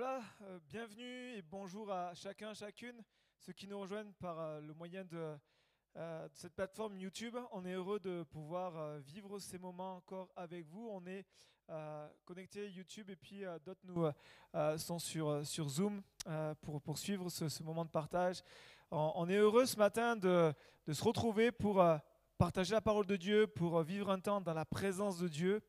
Voilà, euh, bienvenue et bonjour à chacun, chacune, ceux qui nous rejoignent par euh, le moyen de, euh, de cette plateforme YouTube. On est heureux de pouvoir vivre ces moments encore avec vous. On est connecté YouTube et puis d'autres nous sont sur, sur Zoom pour poursuivre ce, moment de partage. On, est heureux ce matin de, se retrouver pour partager la parole de Dieu, pour vivre un temps dans la présence de Dieu.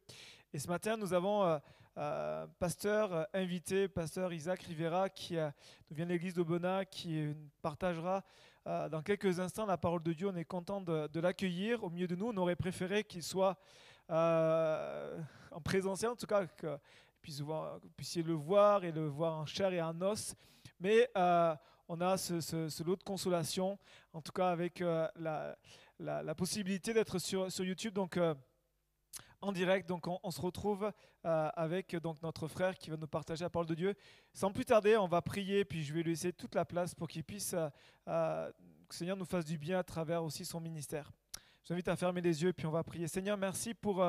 Et ce matin, nous avons euh, pasteur euh, invité, pasteur Isaac Rivera, qui euh, vient de l'église d'Aubenas, qui partagera euh, dans quelques instants la parole de Dieu. On est content de, l'accueillir au milieu de nous. On aurait préféré qu'il soit en présentiel, en tout cas, que, vous puissiez le voir et le voir en chair et en os. Mais on a ce, lot de consolation, en tout cas avec la, possibilité d'être sur, sur YouTube. Donc, en direct. Donc, on, se retrouve euh, avec donc, notre frère qui va nous partager la parole de Dieu. Sans plus tarder, on va prier, puis je vais lui laisser toute la place pour qu'il puisse, euh, euh, que le Seigneur nous fasse du bien à travers aussi son ministère. Je vous invite à fermer les yeux, puis on va prier. Seigneur, merci pour,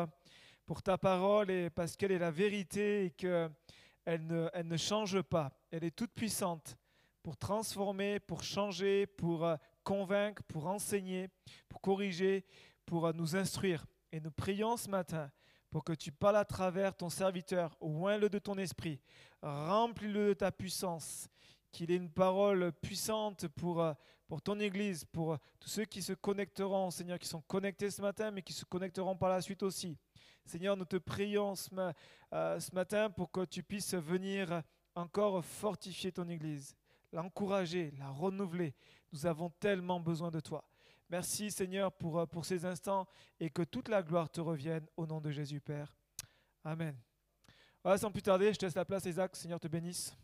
pour ta parole, et parce qu'elle est la vérité et qu'elle ne, elle ne change pas. Elle est toute puissante pour transformer, pour changer, pour convaincre, pour enseigner, pour corriger, pour nous instruire. Et nous prions ce matin pour que tu parles à travers ton serviteur, oins-le de ton esprit, remplis-le de ta puissance, qu'il ait une parole puissante pour, euh, ton Église, pour euh, tous ceux qui se connecteront, Seigneur, qui sont connectés ce matin, mais qui se connecteront par la suite aussi. Seigneur, nous te prions ce, euh, ce matin pour que tu puisses venir encore fortifier ton Église, l'encourager, la renouveler. Nous avons tellement besoin de toi. Merci Seigneur pour, euh, pour ces instants et que toute la gloire te revienne au nom de Jésus Père. Amen. Voilà, sans plus tarder, je te laisse la place Isaac, Seigneur te bénisse.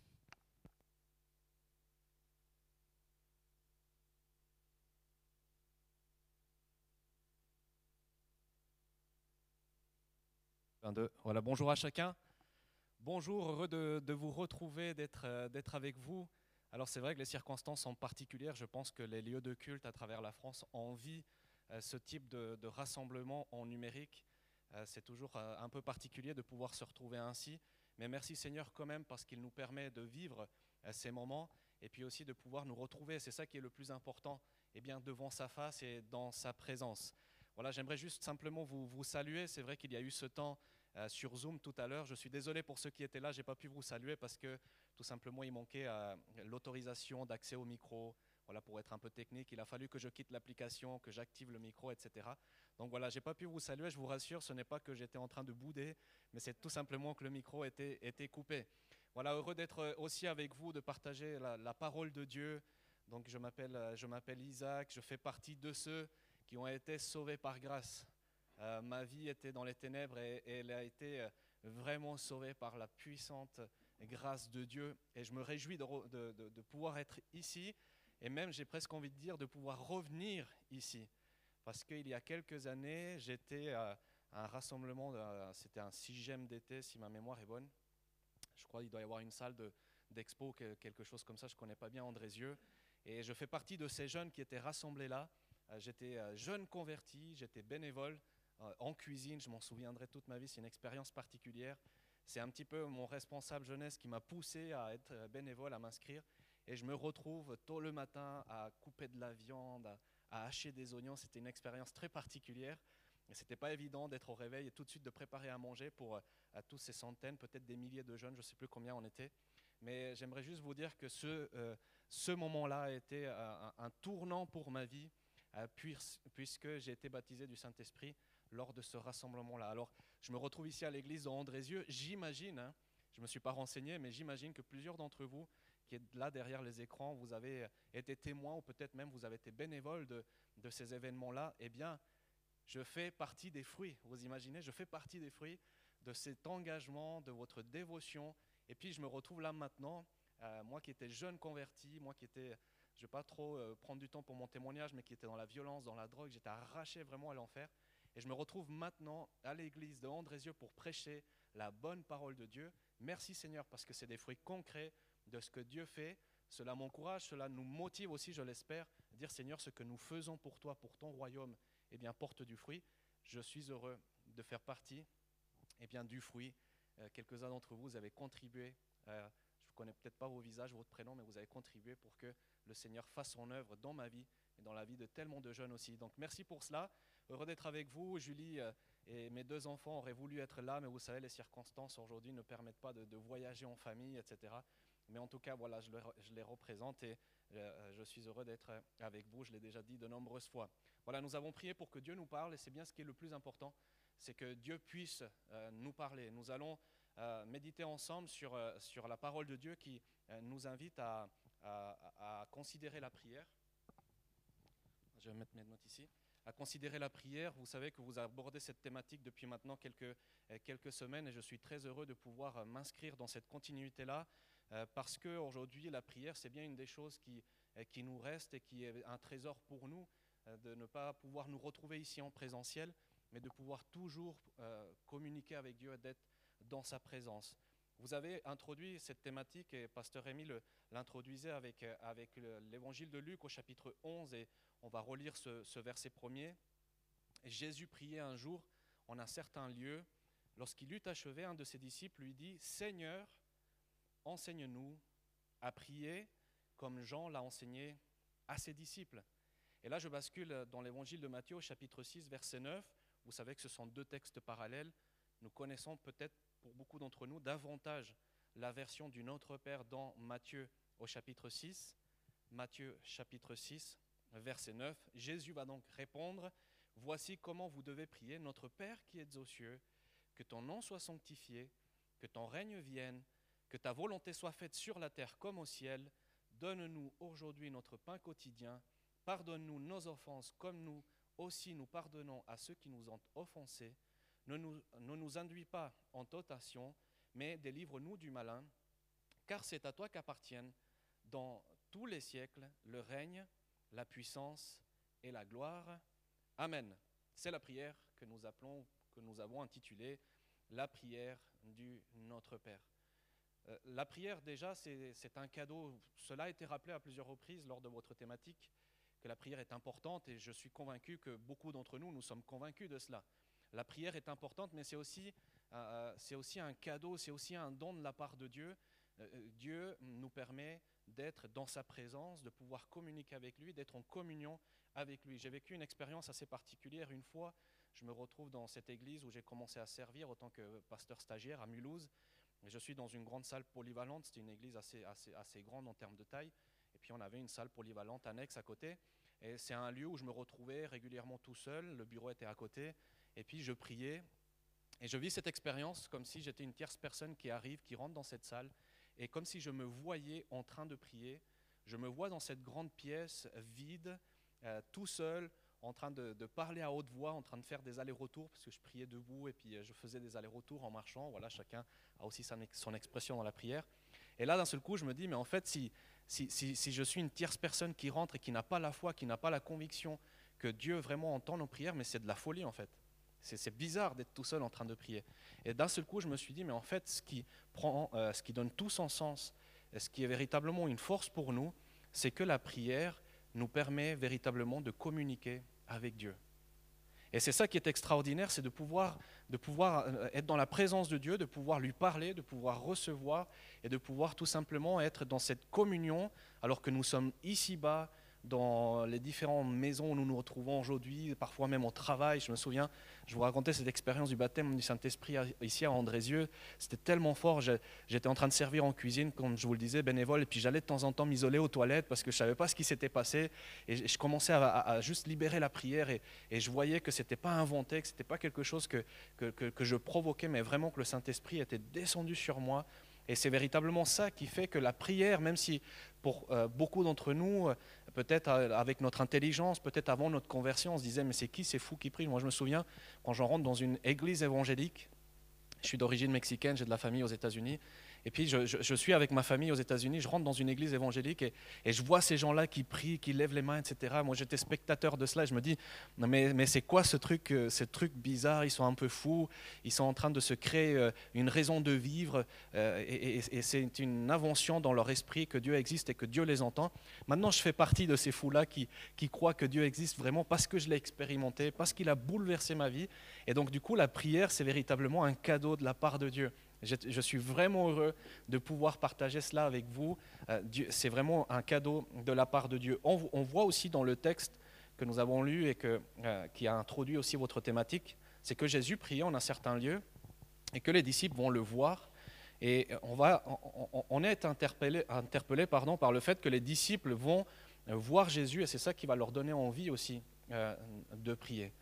Voilà, bonjour à chacun. Bonjour, heureux de, de vous retrouver, d'être euh, d'être avec vous. Alors c'est vrai que les circonstances sont particulières. Je pense que les lieux de culte à travers la France envient euh, ce type de, rassemblement en numérique. Euh, c'est toujours euh, un peu particulier de pouvoir se retrouver ainsi. Mais merci Seigneur quand même parce qu'il nous permet de vivre ces moments et puis aussi de pouvoir nous retrouver. C'est ça qui est le plus important, eh bien devant sa face et dans sa présence. Voilà, j'aimerais juste simplement vous saluer. C'est vrai qu'il y a eu ce temps euh, sur Zoom tout à l'heure. Je suis désolé pour ceux qui étaient là, j'ai pas pu vous saluer parce que tout simplement il manquait euh, l'autorisation d'accès au micro. Voilà, pour être un peu technique, il a fallu que je quitte l'application, que j'active le micro, etc. Donc voilà, j'ai pas pu vous saluer. Je vous rassure, ce n'est pas que j'étais en train de bouder, mais c'est tout simplement que le micro était, était coupé. Voilà, heureux d'être aussi avec vous, de partager la, la parole de Dieu. Donc je euh, je m'appelle Isaac, je fais partie de ceux qui ont été sauvés par grâce. Euh, ma vie était dans les ténèbres et, elle a été euh, vraiment sauvée par la puissante grâce de Dieu. Et je me réjouis de, pouvoir être ici et même, j'ai presque envie de dire, de pouvoir revenir ici. Parce qu'il y a quelques années, j'étais à un rassemblement, de- c'était un sixième d'été, si ma mémoire est bonne. Je crois qu'il doit y avoir une salle de- d'expo, que- quelque chose comme ça, je ne connais pas bien Andrézieux. Et je fais partie de ces jeunes qui étaient rassemblés là. Euh, J'étais euh, jeune converti, j'étais bénévole euh, en cuisine, je m'en souviendrai toute ma vie, c'est une expérience particulière. C'est un petit peu mon responsable jeunesse qui m'a poussé à être euh, bénévole, à m'inscrire. Et je me retrouve tôt le matin à couper de la viande, à, hacher des oignons. C'était une expérience très particulière. Et c'était pas évident d'être au réveil et tout de suite de préparer à manger pour euh, à tous ces centaines, peut-être des milliers de jeunes, je ne sais plus combien on était. Mais j'aimerais juste vous dire que ce, ce moment-là a été un, tournant pour ma vie, puis- puisque j'ai été baptisé du Saint-Esprit lors de ce rassemblement-là. Alors, je me retrouve ici à l'église de Andrézieux. J'imagine, hein, je ne me suis pas renseigné, mais j'imagine que plusieurs d'entre vous qui êtes là derrière les écrans, vous avez été témoins ou peut-être même vous avez été bénévole de, de ces événements-là. Eh bien, je fais partie des fruits. Vous imaginez, je fais partie des fruits de cet engagement, de votre dévotion. Et puis, je me retrouve là maintenant, euh, moi qui étais jeune converti, moi qui étais, je ne vais pas trop euh, prendre du temps pour mon témoignage, mais qui était dans la violence, dans la drogue, j'étais arraché vraiment à l'enfer. Et je me retrouve maintenant à l'église de Andrézieux pour prêcher la bonne parole de Dieu. Merci Seigneur, parce que c'est des fruits concrets de ce que Dieu fait. Cela m'encourage, cela nous motive aussi, je l'espère, à dire Seigneur, ce que nous faisons pour toi, pour ton royaume, eh bien, porte du fruit. Je suis heureux de faire partie eh bien, du fruit. Euh, Quelques-uns d'entre vous avez contribué. euh, je connais peut-être pas vos visages, votre prénom, mais vous avez contribué pour que le Seigneur fasse son œuvre dans ma vie et dans la vie de tellement de jeunes aussi. Donc merci pour cela. Heureux d'être avec vous. Julie euh, et mes deux enfants auraient voulu être là, mais vous savez, les circonstances aujourd'hui ne permettent pas de, voyager en famille, etc. Mais en tout cas, voilà, je, les représente et euh, je suis heureux d'être avec vous. Je l'ai déjà dit de nombreuses fois. Voilà, nous avons prié pour que Dieu nous parle et c'est bien ce qui est le plus important, c'est que Dieu puisse euh, nous parler. Nous allons méditer ensemble sur, sur la parole de Dieu qui nous invite à, à considérer la prière. Je vais mettre mes notes ici à considérer la prière. Vous savez que vous abordez cette thématique depuis maintenant quelques, euh, quelques semaines et je suis très heureux de pouvoir euh, m'inscrire dans cette continuité-là euh, parce qu'aujourd'hui, la prière, c'est bien une des choses qui, qui nous reste et qui est un trésor pour nous, de ne pas pouvoir nous retrouver ici en présentiel, mais de pouvoir toujours communiquer avec Dieu et d'être dans sa présence. Vous avez introduit cette thématique et Pasteur Rémy l'introduisait avec, avec l'évangile de Luc au chapitre 11 et on va relire ce, verset premier. Jésus priait un jour en un certain lieu. Lorsqu'il eut achevé, un de ses disciples lui dit, Seigneur, enseigne-nous à prier comme Jean l'a enseigné à ses disciples. Et là, je bascule dans l'évangile de Matthieu, chapitre 6, verset 9. Vous savez que ce sont deux textes parallèles. Nous connaissons peut-être beaucoup d'entre nous davantage la version du Notre Père dans Matthieu au chapitre 6. Matthieu chapitre 6, verset 9, Jésus va donc répondre, Voici comment vous devez prier, Notre Père qui es aux cieux, que ton nom soit sanctifié, que ton règne vienne, que ta volonté soit faite sur la terre comme au ciel. Donne-nous aujourd'hui notre pain quotidien. Pardonne-nous nos offenses comme nous aussi nous pardonnons à ceux qui nous ont offensés. Ne nous, ne induis pas en tentation, mais délivre-nous du malin, car c'est à toi qu'appartiennent dans tous les siècles le règne, la puissance et la gloire. Amen. C'est la prière que nous appelons, que nous avons intitulée la prière du Notre Père. Euh, la prière, déjà, c'est un cadeau. Cela a été rappelé à plusieurs reprises lors de votre thématique, que la prière est importante, et je suis convaincu que beaucoup d'entre nous, nous sommes convaincus de cela. La prière est importante, mais c'est aussi, euh, euh, aussi un cadeau, c'est aussi un don de la part de Dieu. Dieu nous permet d'être dans sa présence, de pouvoir communiquer avec lui, d'être en communion avec lui. J'ai vécu une expérience assez particulière. Une fois, je me retrouve dans cette église où j'ai commencé à servir en tant que pasteur stagiaire à Mulhouse. je suis dans une grande salle polyvalente. C'était une église assez, assez, assez grande en termes de taille. Et puis on avait une salle polyvalente annexe à côté. Et c'est un lieu où je me retrouvais régulièrement tout seul. Le bureau était à côté. Et puis je priais. Et je vis cette expérience comme si j'étais une tierce personne qui arrive, qui rentre dans cette salle et comme si je me voyais en train de prier, je me vois dans cette grande pièce vide, euh, tout seul, en train de, parler à haute voix, en train de faire des allers-retours, parce que je priais debout et puis euh, je faisais des allers-retours en marchant. Voilà, chacun a aussi son, expression dans la prière. Et là, d'un seul coup, je me dis, mais en fait, si, si, si je suis une tierce personne qui rentre et qui n'a pas la foi, qui n'a pas la conviction que Dieu vraiment entend nos prières, mais c'est de la folie en fait. C'est bizarre d'être tout seul en train de prier. Et d'un seul coup, je me suis dit, mais en fait, ce qui, prend, euh, ce qui donne tout son sens, ce qui est véritablement une force pour nous, c'est que la prière nous permet véritablement de communiquer avec Dieu. Et c'est ça qui est extraordinaire, c'est de pouvoir, de pouvoir euh, être dans la présence de Dieu, de pouvoir lui parler, de pouvoir recevoir et de pouvoir tout simplement être dans cette communion alors que nous sommes ici-bas dans les différentes maisons où nous nous retrouvons aujourd'hui, parfois même au travail. Je me souviens, je vous racontais cette expérience du baptême du Saint-Esprit ici à Andrézieux. C'était tellement fort. J'étais en train de servir en cuisine, comme je vous le disais, bénévole, et puis j'allais de temps en temps m'isoler aux toilettes parce que je ne savais pas ce qui s'était passé. Et je commençais à, juste libérer la prière et, je voyais que ce n'était pas inventé, que ce n'était pas quelque chose que, que, que je provoquais, mais vraiment que le Saint-Esprit était descendu sur moi et c'est véritablement ça qui fait que la prière, même si pour euh, beaucoup d'entre nous, euh, peut-être euh, avec notre intelligence, peut-être avant notre conversion, on se disait, mais c'est qui ces fous qui prient? Moi, je me souviens, quand je rentre dans une église évangélique, je suis d'origine mexicaine, j'ai de la famille aux États-Unis, et puis je, suis avec ma famille aux États-Unis, je rentre dans une église évangélique et, je vois ces gens-là qui prient, qui lèvent les mains, etc. Moi j'étais spectateur de cela et je me dis, mais, c'est quoi ce truc, euh, ce truc bizarre Ils sont un peu fous, ils sont en train de se créer euh, une raison de vivre euh, et, c'est une invention dans leur esprit que Dieu existe et que Dieu les entend. Maintenant je fais partie de ces fous-là qui, qui croient que Dieu existe vraiment parce que je l'ai expérimenté, parce qu'il a bouleversé ma vie. Et donc du coup la prière c'est véritablement un cadeau de la part de Dieu. Je, suis vraiment heureux de pouvoir partager cela avec vous. Euh, c'est vraiment un cadeau de la part de Dieu. On, voit aussi dans le texte que nous avons lu et que, euh, qui a introduit aussi votre thématique, c'est que Jésus priait en un certain lieu et que les disciples vont le voir. Et on, va, on, est interpellé, interpellé pardon, par le fait que les disciples vont voir Jésus et c'est ça qui va leur donner envie aussi de prier.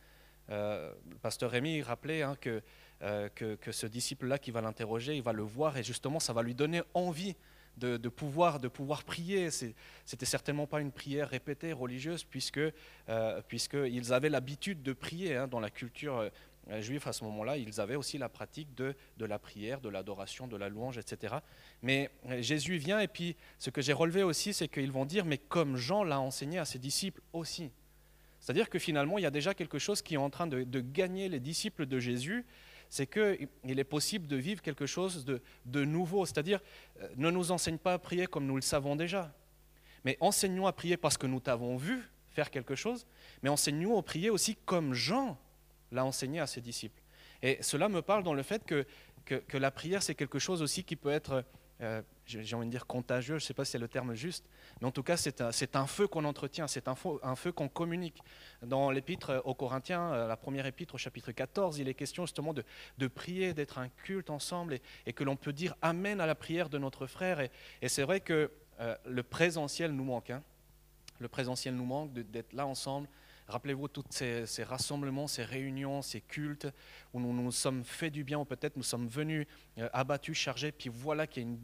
le pasteur Rémy rappelait hein, que euh, que, ce disciple-là qui va l'interroger, il va le voir et justement ça va lui donner envie de, pouvoir, de pouvoir prier. C'était certainement pas une prière répétée religieuse puisque euh, puisqu'ils avaient l'habitude de prier hein, dans la culture euh, juive à ce moment-là. Ils avaient aussi la pratique de, de la prière, de l'adoration, de la louange, etc. Mais Jésus vient et puis ce que j'ai relevé aussi, c'est qu'ils vont dire mais comme Jean l'a enseigné à ses disciples aussi. C'est-à-dire que finalement, il y a déjà quelque chose qui est en train de gagner les disciples de Jésus c'est qu'il est possible de vivre quelque chose de, nouveau. C'est-à-dire, euh, ne nous enseigne pas à prier comme nous le savons déjà, mais enseignons à prier parce que nous t'avons vu faire quelque chose, mais enseignons à prier aussi comme Jean l'a enseigné à ses disciples. Et cela me parle dans le fait que, la prière, c'est quelque chose aussi qui peut être euh, j'ai envie de dire contagieux, je ne sais pas si c'est le terme juste, mais en tout cas c'est un, feu qu'on entretient, c'est un, feu qu'on communique. Dans l'épître aux Corinthiens, euh, la première épître au chapitre 14, il est question justement de, prier, d'être un culte ensemble et, que l'on peut dire Amen à la prière de notre frère. Et, c'est vrai que euh, le présentiel nous manque. Hein. Le présentiel nous manque d'être là ensemble. Rappelez-vous tous ces, rassemblements, ces réunions, ces cultes où nous nous sommes fait du bien, ou peut-être nous sommes venus abattus, chargés, puis voilà qu'il y a une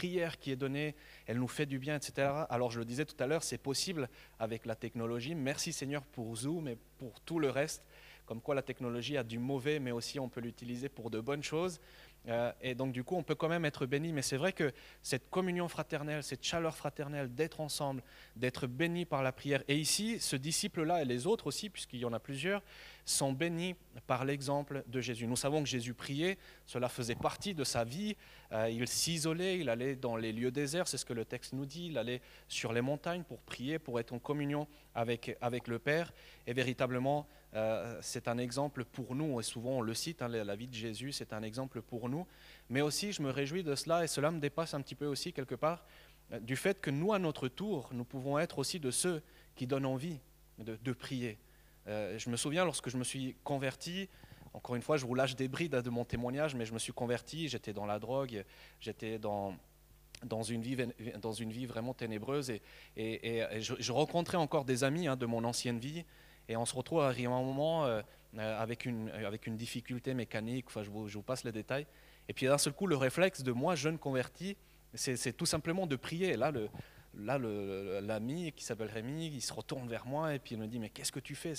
prière qui est donnée, elle nous fait du bien, etc. Alors je le disais tout à l'heure, c'est possible avec la technologie. Merci Seigneur pour Zoom et pour tout le reste. Comme quoi la technologie a du mauvais, mais aussi on peut l'utiliser pour de bonnes choses. Euh, et donc du coup, on peut quand même être béni. Mais c'est vrai que cette communion fraternelle, cette chaleur fraternelle, d'être ensemble, d'être béni par la prière. Et ici, ce disciple-là et les autres aussi, puisqu'il y en a plusieurs, sont bénis par l'exemple de Jésus. Nous savons que Jésus priait, cela faisait partie de sa vie. Euh, il s'isolait, il allait dans les lieux déserts, c'est ce que le texte nous dit. Il allait sur les montagnes pour prier, pour être en communion avec, avec le Père. Et véritablement, euh, c'est un exemple pour nous. Et souvent, on le cite, hein, la vie de Jésus, c'est un exemple pour nous. Mais aussi, je me réjouis de cela, et cela me dépasse un petit peu aussi quelque part, euh, du fait que nous, à notre tour, nous pouvons être aussi de ceux qui donnent envie de prier. Euh, je me souviens lorsque je me suis converti, encore une fois, je vous lâche des brides de mon témoignage, mais je me suis converti, j'étais dans la drogue, j'étais dans, dans, une vie, dans une vie vraiment ténébreuse, et, je, rencontrais encore des amis hein, de mon ancienne vie, et on se retrouve à un moment euh, euh, avec, une, avec une difficulté mécanique, enfin, je vous, passe les détails, et puis d'un seul coup, le réflexe de moi, jeune converti, c'est tout simplement de prier. là, là, l'ami qui s'appelle Rémi, il se retourne vers moi et puis il me dit Mais qu'est-ce que tu fais?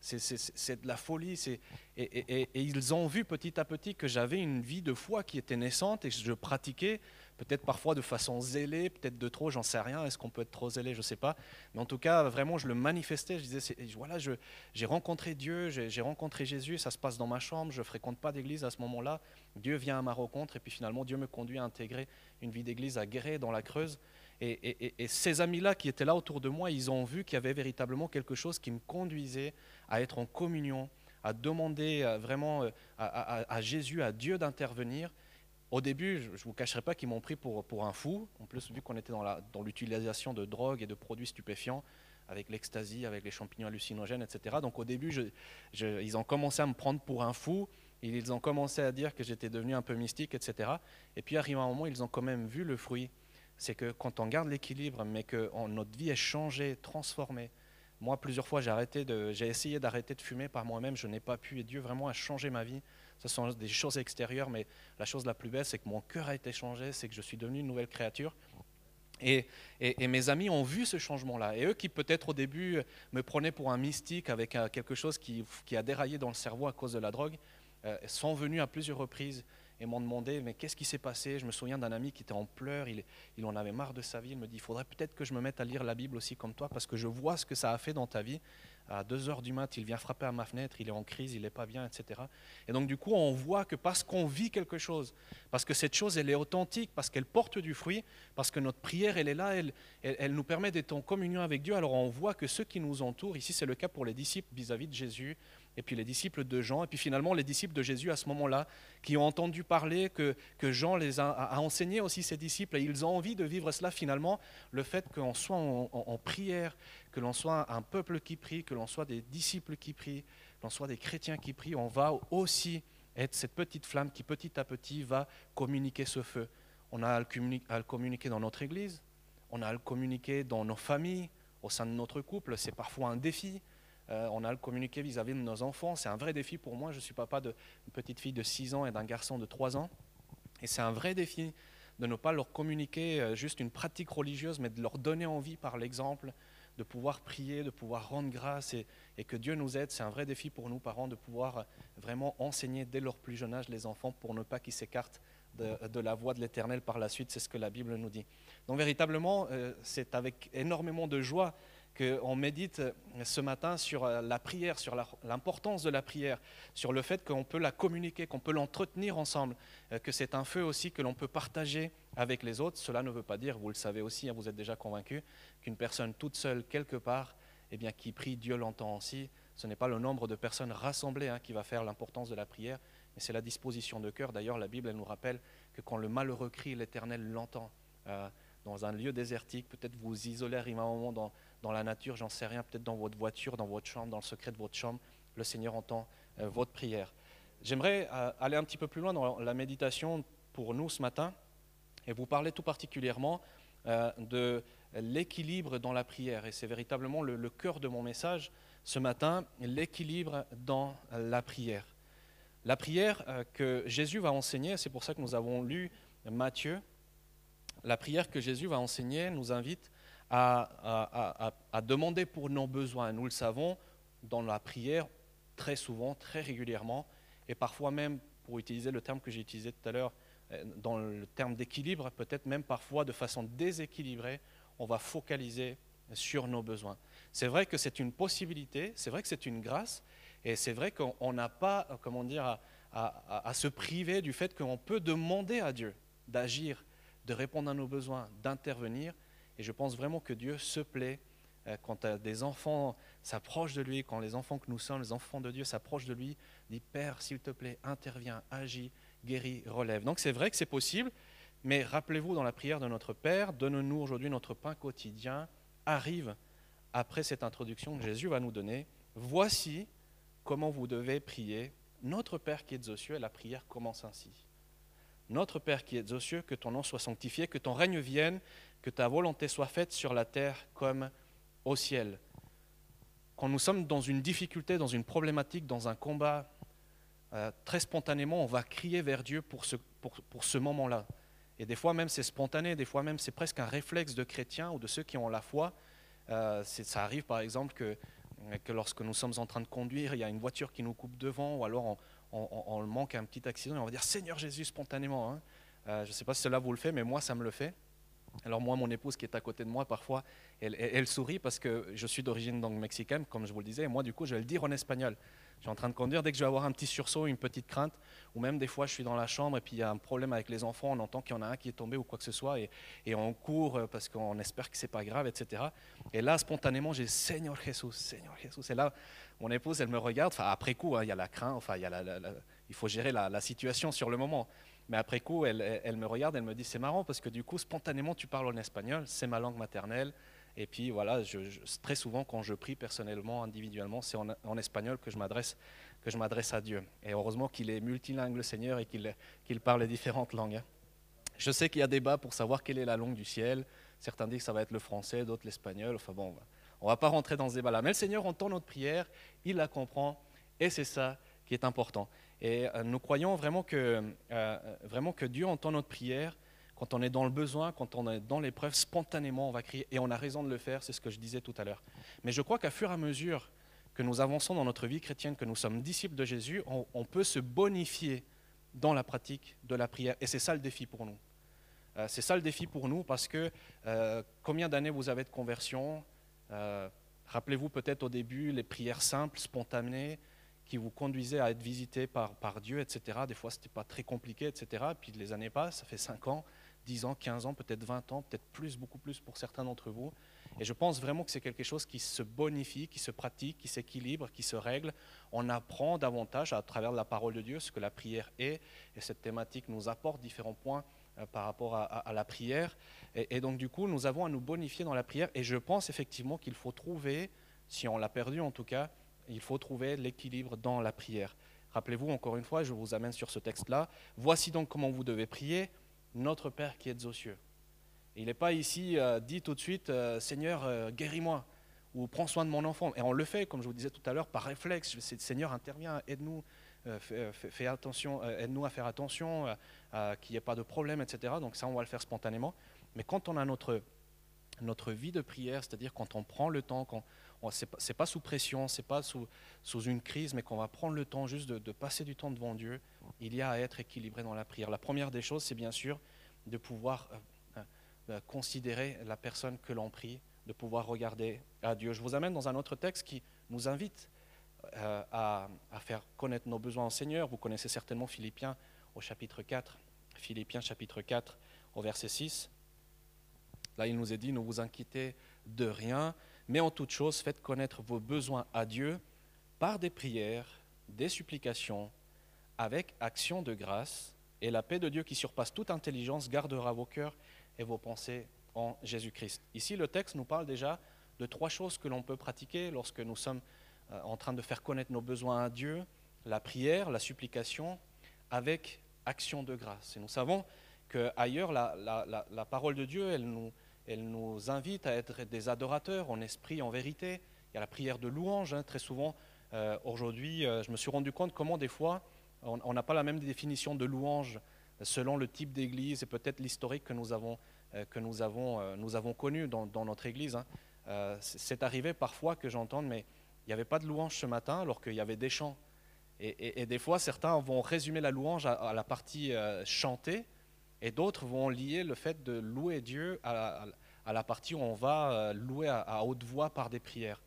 C'est de la folie. Et, ils ont vu petit à petit que j'avais une vie de foi qui était naissante et que je pratiquais, peut-être parfois de façon zélée, peut-être de trop, j'en sais rien. Est-ce qu'on peut être trop zélé? Je ne sais pas. Mais en tout cas, vraiment, je le manifestais. Je disais Voilà, j'ai rencontré Dieu, j'ai rencontré Jésus, ça se passe dans ma chambre, je ne fréquente pas d'église à ce moment-là. Dieu vient à ma rencontre et puis finalement, Dieu me conduit à intégrer une vie d'église à Guéret dans la Creuse. Et, ces amis-là qui étaient là autour de moi, ils ont vu qu'il y avait véritablement quelque chose qui me conduisait à être en communion, à demander euh, vraiment euh, à, Jésus, à Dieu d'intervenir. Au début, je ne vous cacherai pas qu'ils m'ont pris pour, un fou. En plus, vu qu'on était dans l'utilisation de drogues et de produits stupéfiants, avec l'ecstasy, avec les champignons hallucinogènes, etc. Donc au début, ils ont commencé à me prendre pour un fou. Ils ont commencé à dire que j'étais devenu un peu mystique, etc. Et puis arrivé un moment, ils ont quand même vu le fruit c'est que quand on garde l'équilibre, mais que notre vie est changée, transformée. Moi, plusieurs fois, j'ai arrêté de, j'ai essayé d'arrêter de fumer par moi-même, je n'ai pas pu, et Dieu vraiment a changé ma vie. Ce sont des choses extérieures, mais la chose la plus belle, c'est que mon cœur a été changé, c'est que je suis devenu une nouvelle créature. Et, mes amis ont vu ce changement-là. Et eux qui peut-être au début me prenaient pour un mystique avec euh, quelque chose qui, qui, a déraillé dans le cerveau à cause de la drogue, euh, sont venus à plusieurs reprises et m'ont demandé mais qu'est-ce qui s'est passé? Je me souviens d'un ami qui était en pleurs, il, il en avait marre de sa vie, il me dit il faudrait peut-être que je me mette à lire la Bible aussi comme toi parce que je vois ce que ça a fait dans ta vie. À 2 heures du mat, il vient frapper à ma fenêtre, il est en crise, il n'est pas bien, etc. Et donc du coup, on voit que parce qu'on vit quelque chose, parce que cette chose, elle est authentique, parce qu'elle porte du fruit, parce que notre prière, elle est là, elle, elle, nous permet d'être en communion avec Dieu, alors on voit que ceux qui nous entourent, ici c'est le cas pour les disciples vis-à-vis -vis de Jésus, et puis les disciples de Jean, et puis finalement les disciples de Jésus à ce moment-là, qui ont entendu parler que, que Jean les a, enseigné aussi ses disciples, et ils ont envie de vivre cela finalement, le fait qu'on soit en, prière, que l'on soit un peuple qui prie, que l'on soit des disciples qui prient, que l'on soit des chrétiens qui prient, on va aussi être cette petite flamme qui petit à petit va communiquer ce feu. On a à le communiquer dans notre église, on a à le communiquer dans nos familles, au sein de notre couple, c'est parfois un défi. Euh, on a le communiquer vis-à-vis de nos enfants. C'est un vrai défi pour moi. Je suis papa d'une petite fille de 6 ans et d'un garçon de 3 ans. Et c'est un vrai défi de ne pas leur communiquer euh, juste une pratique religieuse, mais de leur donner envie par l'exemple, de pouvoir prier, de pouvoir rendre grâce et, que Dieu nous aide. C'est un vrai défi pour nous, parents, de pouvoir vraiment enseigner dès leur plus jeune âge les enfants pour ne pas qu'ils s'écartent de, la voie de l'Éternel par la suite. C'est ce que la Bible nous dit. Donc véritablement, euh, c'est avec énormément de joie qu'on médite ce matin sur euh, la prière, sur l'importance de la prière, sur le fait qu'on peut la communiquer, qu'on peut l'entretenir ensemble, euh, que c'est un feu aussi que l'on peut partager avec les autres. Cela ne veut pas dire, vous le savez aussi, hein, vous êtes déjà convaincu, qu'une personne toute seule quelque part, eh bien, qui prie, Dieu l'entend aussi. Ce n'est pas le nombre de personnes rassemblées hein, qui va faire l'importance de la prière, mais c'est la disposition de cœur. D'ailleurs, la Bible elle nous rappelle que quand le malheureux crie, l'Éternel l'entend. Euh, dans un lieu désertique, peut-être vous isoler, à un moment dans, dans la nature, j'en sais rien, peut-être dans votre voiture, dans votre chambre, dans le secret de votre chambre, le Seigneur entend euh, votre prière. J'aimerais euh, aller un petit peu plus loin dans la méditation pour nous ce matin et vous parler tout particulièrement euh, de l'équilibre dans la prière. Et c'est véritablement le, le, cœur de mon message ce matin, l'équilibre dans la prière. La prière que Jésus va enseigner, c'est pour ça que nous avons lu Matthieu, la prière que Jésus va enseigner nous invite à, demander pour nos besoins. Nous le savons, dans la prière, très souvent, très régulièrement, et parfois même, pour utiliser le terme que j'ai utilisé tout à l'heure, euh, dans le terme d'équilibre, peut-être même parfois de façon déséquilibrée, on va focaliser sur nos besoins. C'est vrai que c'est une possibilité, c'est vrai que c'est une grâce, et c'est vrai qu'on n'a pas, comment dire, à se priver du fait qu'on peut demander à Dieu d'agir, de répondre à nos besoins, d'intervenir, et je pense vraiment que Dieu se plaît euh, quand des enfants s'approchent de lui, quand les enfants que nous sommes, les enfants de Dieu s'approchent de lui, dit Père, s'il te plaît, interviens, agis, guéris, relève. Donc c'est vrai que c'est possible, mais rappelez-vous dans la prière de notre Père, donne-nous aujourd'hui notre pain quotidien, arrive après cette introduction que Jésus va nous donner. Voici comment vous devez prier. Notre Père qui est aux cieux, la prière commence ainsi. Notre Père qui est aux cieux, que ton nom soit sanctifié, que ton règne vienne, que ta volonté soit faite sur la terre comme au ciel. Quand nous sommes dans une difficulté, dans une problématique, dans un combat, euh, très spontanément, on va crier vers Dieu pour ce, moment-là. Et des fois même c'est spontané, des fois même c'est presque un réflexe de chrétiens ou de ceux qui ont la foi. Euh, ça arrive par exemple que, que lorsque nous sommes en train de conduire, il y a une voiture qui nous coupe devant, ou alors on, manque un petit accident, et on va dire Seigneur Jésus spontanément. Hein. Euh, je ne sais pas si cela vous le fait, mais moi ça me le fait. Alors moi, mon épouse qui est à côté de moi, parfois, elle, sourit parce que je suis d'origine donc mexicaine, comme je vous le disais, moi, du coup, je vais le dire en espagnol. Je suis en train de conduire, dès que je vais avoir un petit sursaut, une petite crainte, ou même des fois, je suis dans la chambre et puis il y a un problème avec les enfants, on entend qu'il y en a un qui est tombé ou quoi que ce soit, et, on court parce qu'on espère que c'est pas grave, etc. Et là, spontanément, j'ai Seigneur Jésus, Seigneur Jésus. Et là, mon épouse, elle me regarde, enfin, après coup, hein, il y a la crainte, enfin, il, y a il faut gérer la situation sur le moment. Mais après coup, elle, me regarde, elle me dit c'est marrant parce que du coup, spontanément, tu parles en espagnol, c'est ma langue maternelle. Et puis voilà, très souvent quand je prie personnellement, individuellement, c'est en, espagnol que je m'adresse que je m'adresse à Dieu. Et heureusement qu'il est multilingue le Seigneur et qu'il parle les différentes langues. Hein. Je sais qu'il y a débat pour savoir quelle est la langue du ciel. Certains disent que ça va être le français, d'autres l'espagnol. Enfin bon, on va pas rentrer dans ce débat-là. Mais le Seigneur entend notre prière, il la comprend, et c'est ça qui est important. Et euh, nous croyons vraiment que, euh, vraiment que Dieu entend notre prière. Quand on est dans le besoin, quand on est dans l'épreuve, spontanément, on va crier. Et on a raison de le faire, c'est ce que je disais tout à l'heure. Mais je crois qu'à fur et à mesure que nous avançons dans notre vie chrétienne, que nous sommes disciples de Jésus, on, peut se bonifier dans la pratique de la prière. Et c'est ça le défi pour nous. Euh, c'est ça le défi pour nous parce que combien d'années vous avez de conversion? Rappelez-vous peut-être au début les prières simples, spontanées, qui vous conduisait à être visité par, Dieu, etc. Des fois, ce n'était pas très compliqué, etc. Puis les années passent, ça fait 5 ans, 10 ans, 15 ans, peut-être 20 ans, peut-être plus, beaucoup plus pour certains d'entre vous. Et je pense vraiment que c'est quelque chose qui se bonifie, qui se pratique, qui s'équilibre, qui se règle. On apprend davantage à travers la parole de Dieu ce que la prière est. Et cette thématique nous apporte différents points euh, par rapport à, la prière. Et, donc du coup, nous avons à nous bonifier dans la prière. Et je pense effectivement qu'il faut trouver, si on l'a perdu en tout cas, il faut trouver l'équilibre dans la prière. Rappelez-vous encore une fois, je vous amène sur ce texte-là. Voici donc comment vous devez prier, notre Père qui êtes aux cieux. il n'est pas ici euh, dit tout de suite, euh, Seigneur, euh, guéris-moi, ou prends soin de mon enfant. Et on le fait, comme je vous disais tout à l'heure, par réflexe. Seigneur, intervient, aide-nous, fais, attention, aide-nous à faire attention, qu'il n'y ait pas de problème, etc. Donc ça, on va le faire spontanément. Mais quand on a notre, notre vie de prière, c'est-à-dire quand on prend le temps, quand ce n'est pas, sous pression, ce n'est pas sous, une crise, mais qu'on va prendre le temps juste de, passer du temps devant Dieu, il y a à être équilibré dans la prière. La première des choses, c'est bien sûr de pouvoir euh, euh, euh, considérer la personne que l'on prie, de pouvoir regarder à Dieu. Je vous amène dans un autre texte qui nous invite à, à, faire connaître nos besoins au Seigneur. Vous connaissez certainement Philippiens au chapitre 4. Philippiens chapitre 4 au verset 6. Là, il nous est dit, ne vous inquiétez de rien, mais en toute chose, faites connaître vos besoins à Dieu par des prières, des supplications, avec action de grâce, et la paix de Dieu qui surpasse toute intelligence gardera vos cœurs et vos pensées en Jésus-Christ. Ici, le texte nous parle déjà de trois choses que l'on peut pratiquer lorsque nous sommes euh, en train de faire connaître nos besoins à Dieu, la prière, la supplication, avec action de grâce. Et nous savons qu'ailleurs, la, la, la parole de Dieu, elle nous, elle nous invite à être des adorateurs en esprit, en vérité. Il y a la prière de louange, hein, très souvent. Euh, aujourd'hui, euh, je me suis rendu compte comment des fois, on n'a pas la même définition de louange selon le type d'église et peut-être l'historique que nous avons, euh, que nous avons, nous avons connu dans, notre église. Hein. C'est arrivé parfois que j'entende, mais il n'y avait pas de louange ce matin alors qu'il y avait des chants. Et, des fois, certains vont résumer la louange à, la partie chantée, et d'autres vont lier le fait de louer Dieu à, la partie où on va euh, louer à, haute voix par des prières.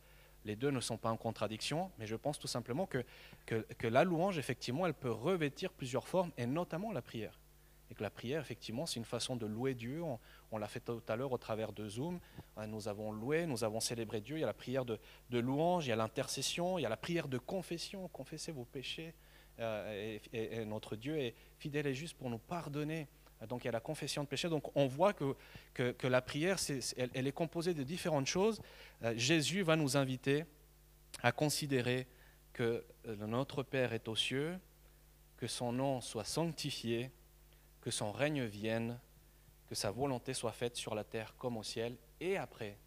Les deux ne sont pas en contradiction, mais je pense tout simplement que, que, la louange, effectivement, elle peut revêtir plusieurs formes, et notamment la prière. Et que la prière, effectivement, c'est une façon de louer Dieu. On, l'a fait tout à l'heure au travers de Zoom. Euh, nous avons loué, nous avons célébré Dieu. Il y a la prière de, louange, il y a l'intercession, il y a la prière de confession. Confessez vos péchés. Euh, et notre Dieu est fidèle et juste pour nous pardonner donc il y a la confession de péché. Donc on voit que, que, la prière, elle, est composée de différentes choses. Euh, Jésus va nous inviter à considérer que euh, notre Père est aux cieux, que son nom soit sanctifié, que son règne vienne, que sa volonté soit faite sur la terre comme au ciel. Et après,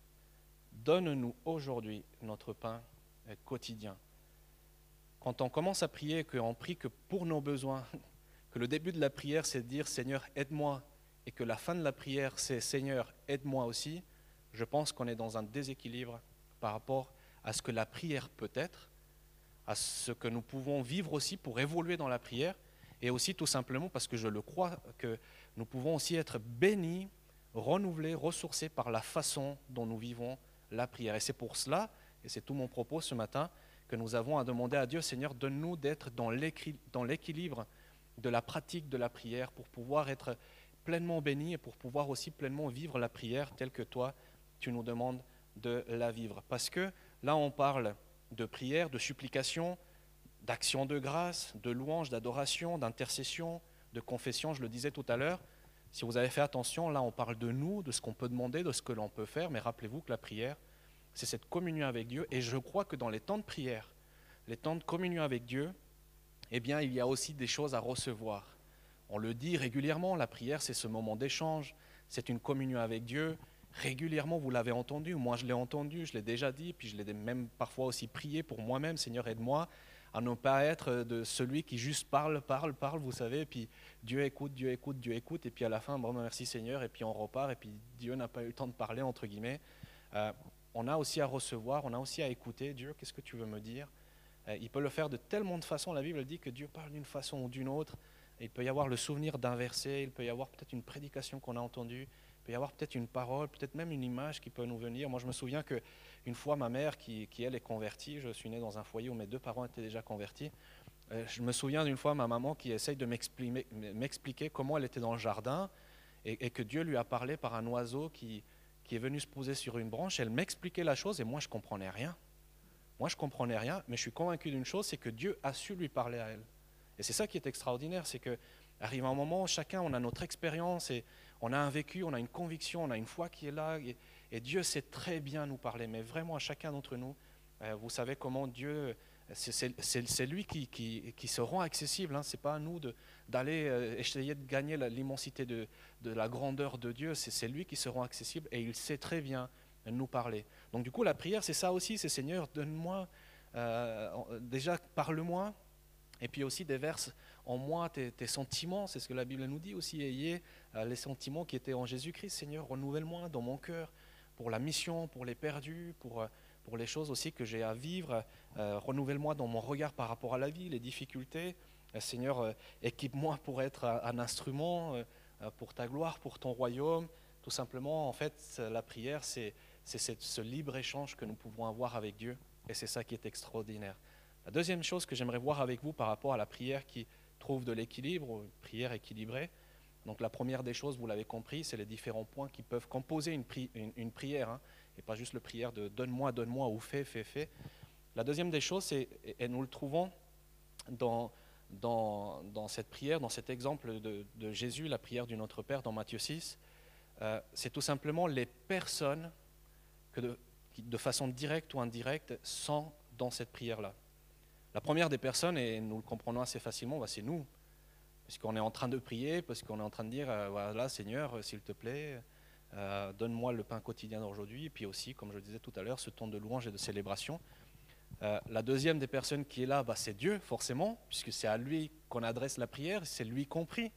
donne-nous aujourd'hui notre pain euh, quotidien. Quand on commence à prier, qu'on prie que pour nos besoins, que le début de la prière, c'est de dire Seigneur, aide-moi, et que la fin de la prière, c'est Seigneur, aide-moi aussi, je pense qu'on est dans un déséquilibre par rapport à ce que la prière peut être, à ce que nous pouvons vivre aussi pour évoluer dans la prière, et aussi tout simplement parce que je le crois, que nous pouvons aussi être bénis, renouvelés, ressourcés par la façon dont nous vivons la prière. Et c'est pour cela, et c'est tout mon propos ce matin, que nous avons à demander à Dieu, Seigneur, donne-nous d'être dans l'équilibre de la pratique de la prière pour pouvoir être pleinement béni et pour pouvoir aussi pleinement vivre la prière telle que toi, tu nous demandes de la vivre. Parce que là, on parle de prière, de supplication, d'action de grâce, de louange, d'adoration, d'intercession, de confession, je le disais tout à l'heure. Si vous avez fait attention, là, on parle de nous, de ce qu'on peut demander, de ce que l'on peut faire, mais rappelez-vous que la prière, c'est cette communion avec Dieu. Et je crois que dans les temps de prière, les temps de communion avec Dieu, eh bien, il y a aussi des choses à recevoir. On le dit régulièrement, la prière, c'est ce moment d'échange, c'est une communion avec Dieu. Régulièrement, vous l'avez entendu, moi je l'ai entendu, je l'ai déjà dit, puis je l'ai même parfois aussi prié pour moi-même, Seigneur, aide-moi à ne pas être de celui qui juste parle, parle, parle, vous savez, puis Dieu écoute, Dieu écoute, Dieu écoute, et puis à la fin, bon, merci Seigneur, et puis on repart, et puis Dieu n'a pas eu le temps de parler, entre guillemets. Euh, on a aussi à recevoir, on a aussi à écouter, Dieu, qu'est-ce que tu veux me dire? Il peut le faire de tellement de façons. La Bible dit que Dieu parle d'une façon ou d'une autre. Il peut y avoir le souvenir d'un verset, il peut y avoir peut-être une prédication qu'on a entendue, il peut y avoir peut-être une parole, peut-être même une image qui peut nous venir. Moi, je me souviens qu'une fois, ma mère, qui, elle est convertie, je suis né dans un foyer où mes deux parents étaient déjà convertis, euh, je me souviens d'une fois ma maman qui essaye de m'expliquer comment elle était dans le jardin et, que Dieu lui a parlé par un oiseau qui, qui est venue se poser sur une branche, elle m'expliquait la chose et moi je comprenais rien. Moi je comprenais rien, mais je suis convaincu d'une chose, c'est que Dieu a su lui parler à elle. Et c'est ça qui est extraordinaire, c'est que arrive un moment, chacun on a notre expérience et on a un vécu, on a une conviction, on a une foi qui est là, et, Dieu sait très bien nous parler, mais vraiment à chacun d'entre nous, euh, vous savez comment Dieu c'est lui qui, qui, se rend accessible. Hein. Ce n'est pas à nous d'aller euh, essayer de gagner l'immensité de, la grandeur de Dieu. C'est lui qui se rend accessible et il sait très bien nous parler. Donc du coup, la prière, c'est ça aussi. C'est Seigneur, donne-moi, euh, déjà parle-moi. Et puis aussi déverse en moi tes, sentiments. C'est ce que la Bible nous dit aussi. Ayez euh, les sentiments qui étaient en Jésus-Christ. Seigneur, renouvelle-moi dans mon cœur pour la mission, pour les perdus, pour pour les choses aussi que j'ai à vivre. Euh, renouvelle-moi dans mon regard par rapport à la vie, les difficultés. Euh, Seigneur, euh, équipe-moi pour être un, instrument pour ta gloire, pour ton royaume. Tout simplement, en fait, la prière, c'est ce libre-échange que nous pouvons avoir avec Dieu. Et c'est ça qui est extraordinaire. La deuxième chose que j'aimerais voir avec vous par rapport à la prière qui trouve de l'équilibre, prière équilibrée. Donc la première des choses, vous l'avez compris, c'est les différents points qui peuvent composer une, prière. Hein et pas juste le prière de donne-moi, donne-moi ou fais, fais, fais. La deuxième des choses, c'est, et nous le trouvons dans, cette prière, dans cet exemple de, de, Jésus, la prière du Notre Père dans Matthieu 6, euh, c'est tout simplement les personnes de, façon directe ou indirecte, sont dans cette prière-là. La première des personnes, et nous le comprenons assez facilement, bah, c'est nous. Parce qu'on est en train de prier, parce qu'on est en train de dire, euh, voilà Seigneur, s'il te plaît, euh, donne-moi le pain quotidien d'aujourd'hui, et puis aussi, comme je le disais tout à l'heure, ce temps de louange et de célébration. Euh, la deuxième des personnes qui est là, bah, c'est Dieu, forcément, puisque c'est à lui qu'on adresse la prière, c'est lui compris.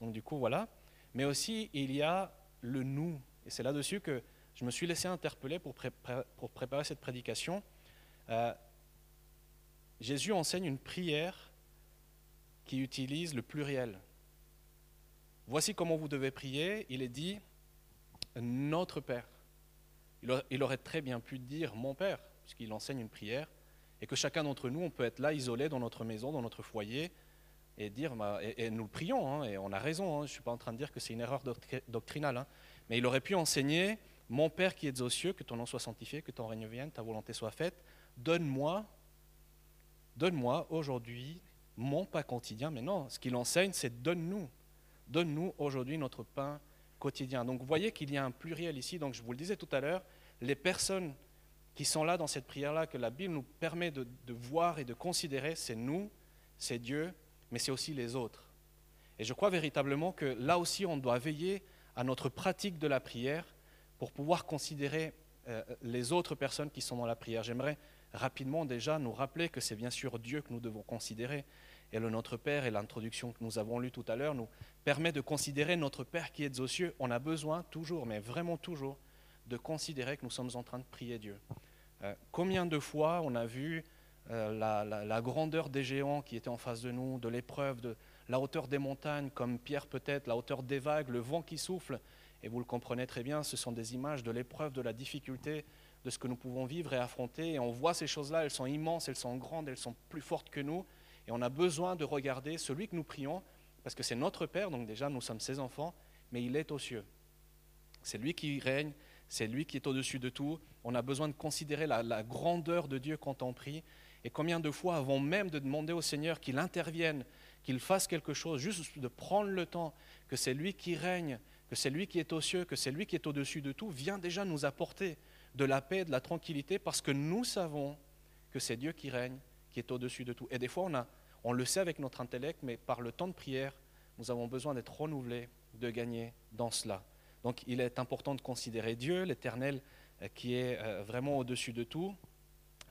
Donc du coup, voilà. Mais aussi, il y a le nous. Et c'est là-dessus que je me suis laissé interpeller pour, préparer cette prédication. Euh, Jésus enseigne une prière qui utilise le pluriel. Voici comment vous devez prier. Il est dit, notre Père. Il aurait très bien pu dire mon Père, puisqu'il enseigne une prière, et que chacun d'entre nous, on peut être là, isolé dans notre maison, dans notre foyer, et dire, bah, et, nous le prions, hein, et on a raison, hein, je ne suis pas en train de dire que c'est une erreur doctrinale, hein, mais il aurait pu enseigner, mon Père qui est aux cieux, que ton nom soit sanctifié, que ton règne vienne, ta volonté soit faite, donne-moi, donne-moi aujourd'hui mon pain quotidien, mais non, ce qu'il enseigne, c'est donne-nous, donne-nous aujourd'hui notre pain quotidien. Donc vous voyez qu'il y a un pluriel ici. Donc je vous le disais tout à l'heure, les personnes qui sont là dans cette prière-là, que la Bible nous permet de, voir et de considérer, c'est nous, c'est Dieu, mais c'est aussi les autres. Et je crois véritablement que là aussi, on doit veiller à notre pratique de la prière pour pouvoir considérer euh, les autres personnes qui sont dans la prière. J'aimerais rapidement déjà nous rappeler que c'est bien sûr Dieu que nous devons considérer. Et le Notre Père et l'introduction que nous avons lue tout à l'heure nous permet de considérer notre Père qui est aux cieux. On a besoin toujours, mais vraiment toujours, de considérer que nous sommes en train de prier Dieu. Euh, combien de fois on a vu euh, la, grandeur des géants qui étaient en face de nous, de l'épreuve, de la hauteur des montagnes, comme Pierre peut-être, la hauteur des vagues, le vent qui souffle. Et vous le comprenez très bien, ce sont des images de l'épreuve, de la difficulté, de ce que nous pouvons vivre et affronter. Et on voit ces choses-là, elles sont immenses, elles sont grandes, elles sont plus fortes que nous. Et on a besoin de regarder celui que nous prions, parce que c'est notre Père, donc déjà nous sommes ses enfants, mais il est aux cieux. C'est lui qui règne, c'est lui qui est au-dessus de tout. On a besoin de considérer la, grandeur de Dieu quand on prie. Et combien de fois, avant même de demander au Seigneur qu'il intervienne, qu'il fasse quelque chose, juste de prendre le temps, que c'est lui qui règne, que c'est lui qui est aux cieux, que c'est lui qui est au-dessus de tout, vient déjà nous apporter de la paix, de la tranquillité, parce que nous savons que c'est Dieu qui règne, qui est au-dessus de tout. Et des fois, on, on le sait avec notre intellect, mais par le temps de prière, nous avons besoin d'être renouvelés, de gagner dans cela. Donc il est important de considérer Dieu, l'Éternel euh, qui est euh, vraiment au-dessus de tout,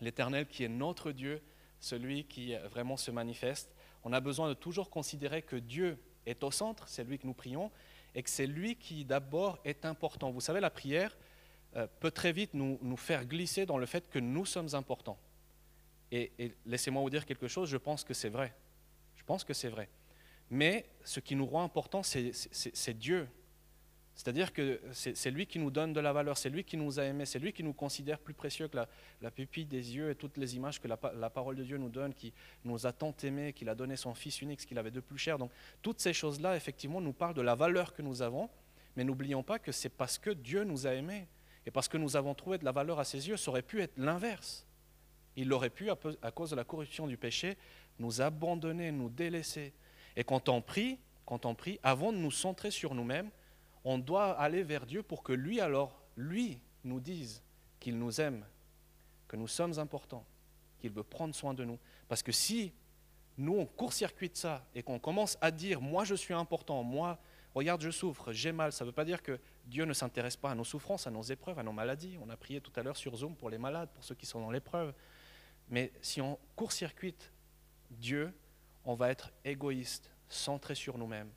l'Éternel qui est notre Dieu, celui qui euh, vraiment se manifeste. On a besoin de toujours considérer que Dieu est au centre, c'est lui que nous prions, et que c'est lui qui d'abord est important. Vous savez, la prière peut très vite nous, nous faire glisser dans le fait que nous sommes importants. Et, laissez-moi vous dire quelque chose, je pense que c'est vrai. Je pense que c'est vrai. Mais ce qui nous rend important, c'est Dieu. C'est-à-dire que c'est lui qui nous donne de la valeur, c'est lui qui nous a aimés, c'est lui qui nous considère plus précieux que la, pupille des yeux et toutes les images que la, parole de Dieu nous donne, qui nous a tant aimés, qu'il a donné son Fils unique, ce qu'il avait de plus cher. Donc toutes ces choses-là, effectivement, nous parlent de la valeur que nous avons, mais n'oublions pas que c'est parce que Dieu nous a aimés, et parce que nous avons trouvé de la valeur à ses yeux, ça aurait pu être l'inverse. Il aurait pu, à cause de la corruption du péché, nous abandonner, nous délaisser. Et quand on prie, quand on prie, avant de nous centrer sur nous-mêmes, on doit aller vers Dieu pour que lui alors, lui, nous dise qu'il nous aime, que nous sommes importants, qu'il veut prendre soin de nous. Parce que si nous, on court-circuite ça et qu'on commence à dire, moi je suis important, moi, regarde, je souffre, j'ai mal, ça ne veut pas dire que Dieu ne s'intéresse pas à nos souffrances, à nos épreuves, à nos maladies. On a prié tout à l'heure sur Zoom pour les malades, pour ceux qui sont dans l'épreuve. Mais si on court-circuite Dieu, on va être égoïste, centré sur nous-mêmes.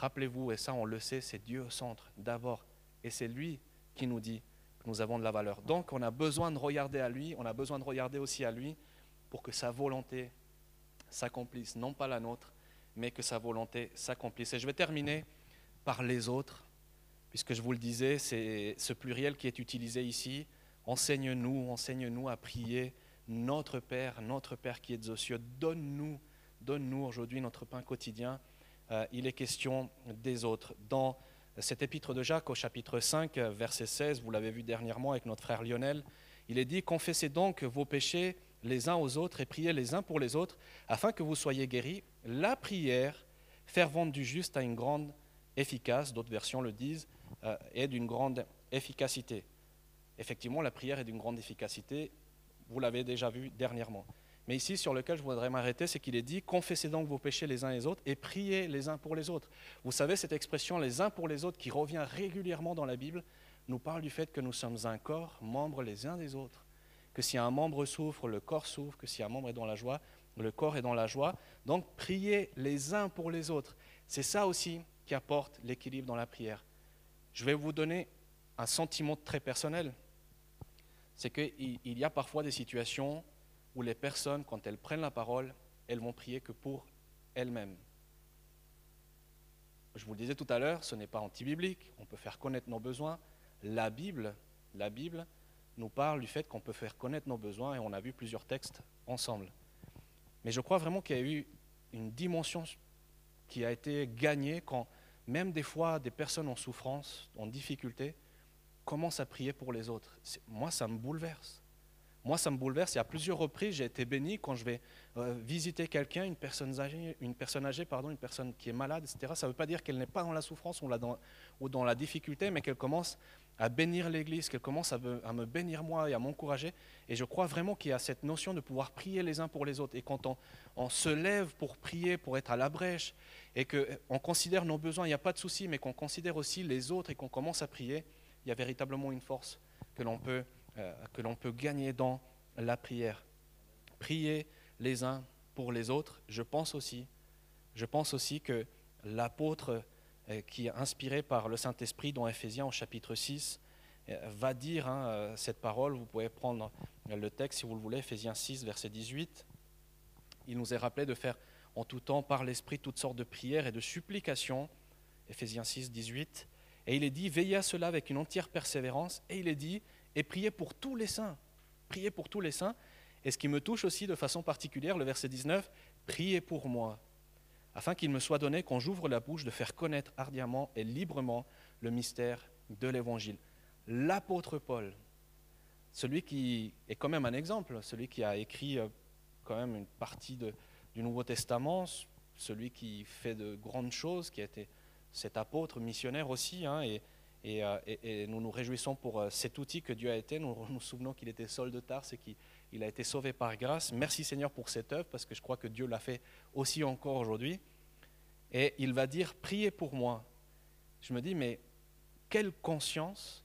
Rappelez-vous, et ça on le sait, c'est Dieu au centre d'abord. Et c'est lui qui nous dit que nous avons de la valeur. Donc on a besoin de regarder à lui, on a besoin de regarder aussi à lui pour que sa volonté s'accomplisse, non pas la nôtre, mais que sa volonté s'accomplisse. Et je vais terminer par les autres, puisque je vous le disais, c'est ce pluriel qui est utilisé ici. Enseigne-nous, enseigne-nous à prier notre Père, notre Père qui est aux cieux. Donne-nous, donne-nous aujourd'hui notre pain quotidien. Euh, il est question des autres. Dans cet épître de Jacques au chapitre 5, verset 16, vous l'avez vu dernièrement avec notre frère Lionel, il est dit, confessez donc vos péchés les uns aux autres et priez les uns pour les autres, afin que vous soyez guéris. La prière fervente du juste a une grande efficace, d'autres versions le disent, euh, est d'une grande efficacité. Effectivement, la prière est d'une grande efficacité, vous l'avez déjà vu dernièrement. Mais ici, sur lequel je voudrais m'arrêter, c'est qu'il est dit Confessez donc vos péchés les uns les autres et priez les uns pour les autres. Vous savez, cette expression les uns pour les autres qui revient régulièrement dans la Bible nous parle du fait que nous sommes un corps, membres les uns des autres. Que si un membre souffre, le corps souffre. Que si un membre est dans la joie, le corps est dans la joie. Donc, priez les uns pour les autres. C'est ça aussi qui apporte l'équilibre dans la prière. Je vais vous donner un sentiment très personnel. C'est qu'il y a parfois des situations où les personnes, quand elles prennent la parole, elles vont prier que pour elles-mêmes. Je vous le disais tout à l'heure, ce n'est pas anti-biblique, on peut faire connaître nos besoins. La Bible, la Bible nous parle du fait qu'on peut faire connaître nos besoins et on a vu plusieurs textes ensemble. Mais je crois vraiment qu'il y a eu une dimension qui a été gagnée quand même des fois des personnes en souffrance, en difficulté, commencent à prier pour les autres. Moi, ça me bouleverse. Moi, ça me bouleverse. Il y a plusieurs reprises, j'ai été béni quand je vais euh, visiter quelqu'un, une personne âgée, une personne âgée, pardon, une personne qui est malade, etc. Ça ne veut pas dire qu'elle n'est pas dans la souffrance ou, dans, la difficulté, mais qu'elle commence à bénir l'Église, qu'elle commence à me, bénir moi et à m'encourager. Et je crois vraiment qu'il y a cette notion de pouvoir prier les uns pour les autres. Et quand on, on se lève pour prier, pour être à la brèche, et qu'on considère nos besoins, il n'y a pas de souci, mais qu'on considère aussi les autres et qu'on commence à prier, il y a véritablement une force que l'on peut euh, que l'on peut gagner dans la prière. Prier les uns pour les autres. Je pense aussi, je pense aussi que l'apôtre euh, qui est inspiré par le Saint-Esprit dans Ephésiens au chapitre 6 euh, va dire hein, cette parole. Vous pouvez prendre le texte si vous le voulez, Ephésiens 6, verset 18. Il nous est rappelé de faire en tout temps par l'Esprit toutes sortes de prières et de supplications. Ephésiens 6, 18. Et il est dit, veillez à cela avec une entière persévérance. Et il est dit, et priez pour tous les saints. Priez pour tous les saints. Et ce qui me touche aussi de façon particulière, le verset 19, priez pour moi, afin qu'il me soit donné, quand j'ouvre la bouche, de faire connaître ardemment et librement le mystère de l'Évangile. L'apôtre Paul, celui qui est quand même un exemple, celui qui a écrit euh, quand même une partie du Nouveau Testament, celui qui fait de grandes choses, qui a été cet apôtre missionnaire aussi, hein, euh, et, nous nous réjouissons pour euh, cet outil que Dieu a été. Nous nous souvenons qu'il était sol de Tarse et qu'il a été sauvé par grâce. Merci Seigneur pour cette œuvre, parce que je crois que Dieu l'a fait aussi encore aujourd'hui. Et il va dire, priez pour moi. Je me dis, mais quelle conscience,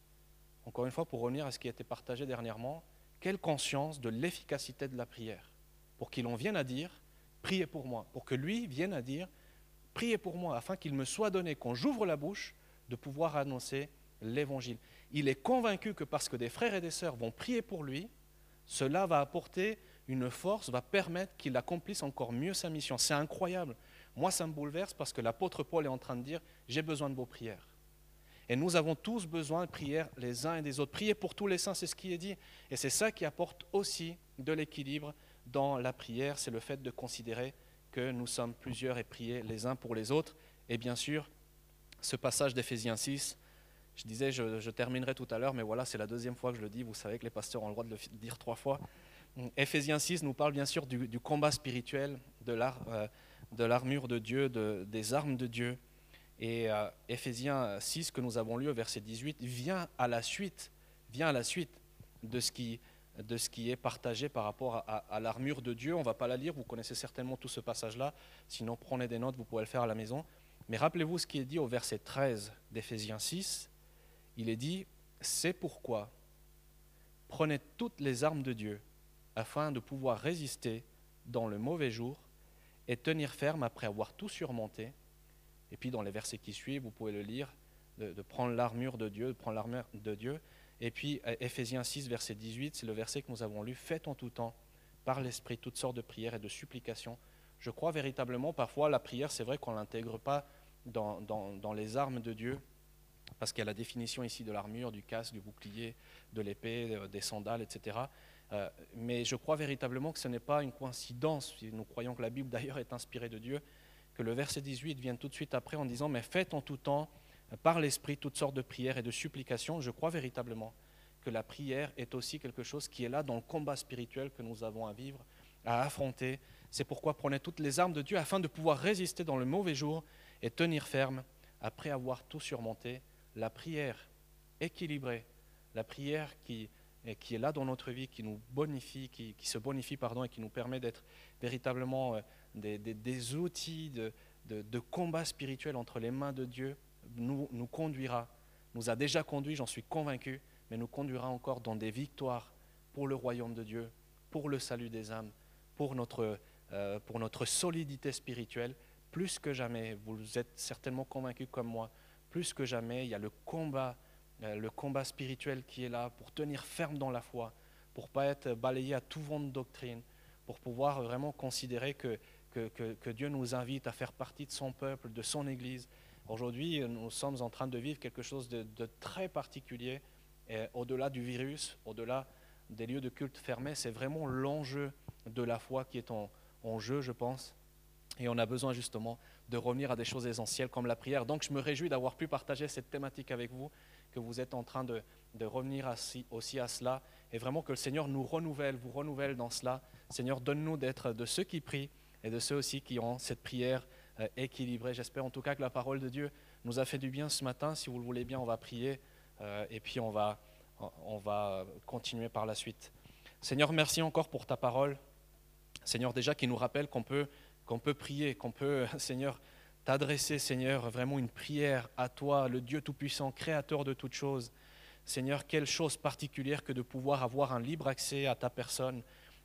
encore une fois pour revenir à ce qui a été partagé dernièrement, quelle conscience de l'efficacité de la prière, pour qu'il en vienne à dire, priez pour moi, pour que lui vienne à dire, priez pour moi, afin qu'il me soit donné, quand j'ouvre la bouche, de pouvoir annoncer l'évangile. Il est convaincu que parce que des frères et des sœurs vont prier pour lui, cela va apporter une force, va permettre qu'il accomplisse encore mieux sa mission. C'est incroyable. Moi, ça me bouleverse parce que l'apôtre Paul est en train de dire, j'ai besoin de vos prières. Et nous avons tous besoin de prières les uns et des autres. Prier pour tous les saints, c'est ce qui est dit. Et c'est ça qui apporte aussi de l'équilibre dans la prière, c'est le fait de considérer que nous sommes plusieurs et prier les uns pour les autres. Et bien sûr, ce passage d'Éphésiens 6 Je disais, je, terminerai tout à l'heure, mais voilà, c'est la deuxième fois que je le dis. Vous savez que les pasteurs ont le droit de le dire trois fois. Éphésiens 6 nous parle bien sûr du, combat spirituel, de euh, l'armure de Dieu, des armes de Dieu. Et euh, Éphésiens 6 que nous avons lu au verset 18 vient à la suite, vient à la suite de ce qui, de ce qui est partagé par rapport à, l'armure de Dieu. On ne va pas la lire, vous connaissez certainement tout ce passage-là. Sinon, prenez des notes, vous pouvez le faire à la maison. Mais rappelez-vous ce qui est dit au verset 13 d'Éphésiens 6. Il est dit, c'est pourquoi prenez toutes les armes de Dieu afin de pouvoir résister dans le mauvais jour et tenir ferme après avoir tout surmonté. Et puis dans les versets qui suivent, vous pouvez le lire, de, prendre l'armure de Dieu, de prendre l'armure de Dieu. Et puis Ephésiens 6, verset 18, c'est le verset que nous avons lu, faites en tout temps par l'Esprit toutes sortes de prières et de supplications. Je crois véritablement, parfois la prière, c'est vrai qu'on ne l'intègre pas dans, les armes de Dieu, parce qu'il y a la définition ici de l'armure, du casque, du bouclier, de l'épée, euh, des sandales, etc. Euh, mais je crois véritablement que ce n'est pas une coïncidence, si nous croyons que la Bible d'ailleurs est inspirée de Dieu, que le verset 18 vient tout de suite après en disant, mais faites en tout temps par l'Esprit toutes sortes de prières et de supplications. Je crois véritablement que la prière est aussi quelque chose qui est là dans le combat spirituel que nous avons à vivre, à affronter. C'est pourquoi prenez toutes les armes de Dieu afin de pouvoir résister dans le mauvais jour et tenir ferme après avoir tout surmonté. La prière équilibrée, la prière qui est là dans notre vie, qui nous bonifie, qui, se bonifie pardon, et qui nous permet d'être véritablement euh, des, outils de, combat spirituel entre les mains de Dieu, nous, nous conduira, nous a déjà conduit, j'en suis convaincu, mais nous conduira encore dans des victoires pour le royaume de Dieu, pour le salut des âmes, pour notre, euh, pour notre solidité spirituelle. Plus que jamais, vous êtes certainement convaincus comme moi, plus que jamais, il y a le combat euh, le combat spirituel qui est là pour tenir ferme dans la foi, pour pas être balayé à tout vent de doctrine, pour pouvoir vraiment considérer que, Dieu nous invite à faire partie de son peuple, de son Église. Aujourd'hui, nous sommes en train de vivre quelque chose de, très particulier, au-delà du virus, au-delà des lieux de culte fermés, c'est vraiment l'enjeu de la foi qui est en jeu, je pense. Et on a besoin justement de revenir à des choses essentielles comme la prière. Donc je me réjouis d'avoir pu partager cette thématique avec vous que vous êtes en train de, revenir aussi à cela, et vraiment que le Seigneur nous renouvelle, vous renouvelle dans cela. Seigneur, donne-nous d'être de ceux qui prient et de ceux aussi qui ont cette prière euh, équilibrée. J'espère en tout cas que la parole de Dieu nous a fait du bien ce matin. Si vous le voulez bien, on va prier euh, et puis on va, on va continuer par la suite. Seigneur, merci encore pour ta parole. Seigneur, déjà qui nous rappelle qu'on peut, qu'on peut prier, qu'on peut, Seigneur, t'adresser, Seigneur, vraiment une prière à toi, le Dieu Tout-Puissant, Créateur de toutes choses. Seigneur, quelle chose particulière que de pouvoir avoir un libre accès à ta personne.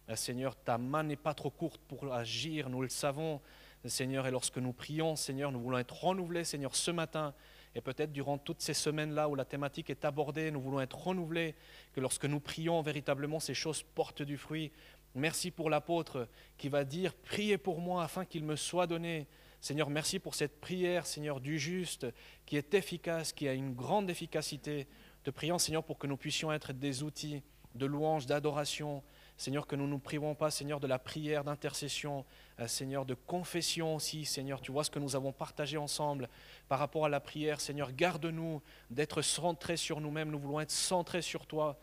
Euh, Seigneur, ta main n'est pas trop courte pour agir, nous le savons, Seigneur, et lorsque nous prions, Seigneur, nous voulons être renouvelés, Seigneur, ce matin, et peut-être durant toutes ces semaines-là où la thématique est abordée, nous voulons être renouvelés, que lorsque nous prions, véritablement, ces choses portent du fruit. Merci pour l'apôtre qui va dire, priez pour moi afin qu'il me soit donné. Seigneur, merci pour cette prière, Seigneur, du juste, qui est efficace, qui a une grande efficacité. Te prions, Seigneur, pour que nous puissions être des outils de louange, d'adoration. Seigneur, que nous ne nous privons pas, Seigneur, de la prière, d'intercession, euh, Seigneur, de confession aussi. Seigneur, tu vois ce que nous avons partagé ensemble par rapport à la prière. Seigneur, garde-nous d'être centrés sur nous-mêmes. Nous voulons être centrés sur toi.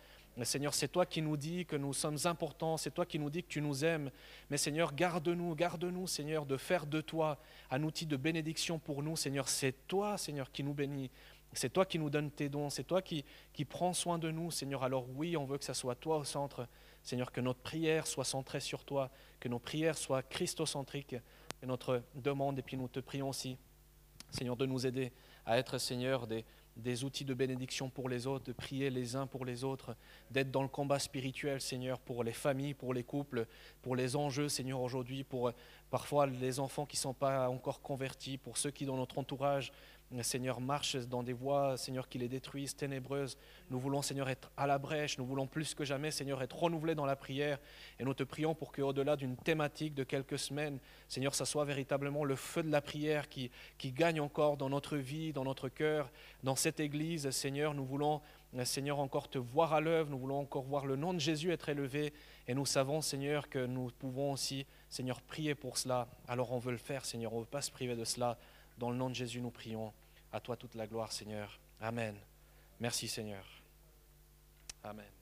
Seigneur, c'est toi qui nous dis que nous sommes importants, c'est toi qui nous dis que tu nous aimes. Mais Seigneur, garde-nous, garde-nous, Seigneur, de faire de toi un outil de bénédiction pour nous. Seigneur, c'est toi, Seigneur, qui nous bénit. C'est toi qui nous donne tes dons, c'est toi qui, qui prends soin de nous, Seigneur. Alors oui, on veut que ça soit toi au centre. Seigneur, que notre prière soit centrée sur toi, que nos prières soient christocentriques, et notre demande, et puis nous te prions aussi, Seigneur, de nous aider à être, Seigneur, des, des outils de bénédiction pour les autres, de prier les uns pour les autres, d'être dans le combat spirituel, Seigneur, pour les familles, pour les couples, pour les enjeux, Seigneur, aujourd'hui, pour euh, parfois les enfants qui ne sont pas encore convertis, pour ceux qui, dans notre entourage, Seigneur, marche dans des voies, Seigneur, qui les détruisent, ténébreuses. Nous voulons, Seigneur, être à la brèche. Nous voulons plus que jamais, Seigneur, être renouvelés dans la prière. Et nous te prions pour qu'au-delà d'une thématique de quelques semaines, Seigneur, ça soit véritablement le feu de la prière qui, qui gagne encore dans notre vie, dans notre cœur, dans cette église. Seigneur, nous voulons, Seigneur, encore te voir à l'œuvre. Nous voulons encore voir le nom de Jésus être élevé. Et nous savons, Seigneur, que nous pouvons aussi, Seigneur, prier pour cela. Alors on veut le faire, Seigneur. On ne veut pas se priver de cela. Dans le nom de Jésus, nous prions. À toi toute la gloire, Seigneur. Amen. Merci Seigneur. Amen.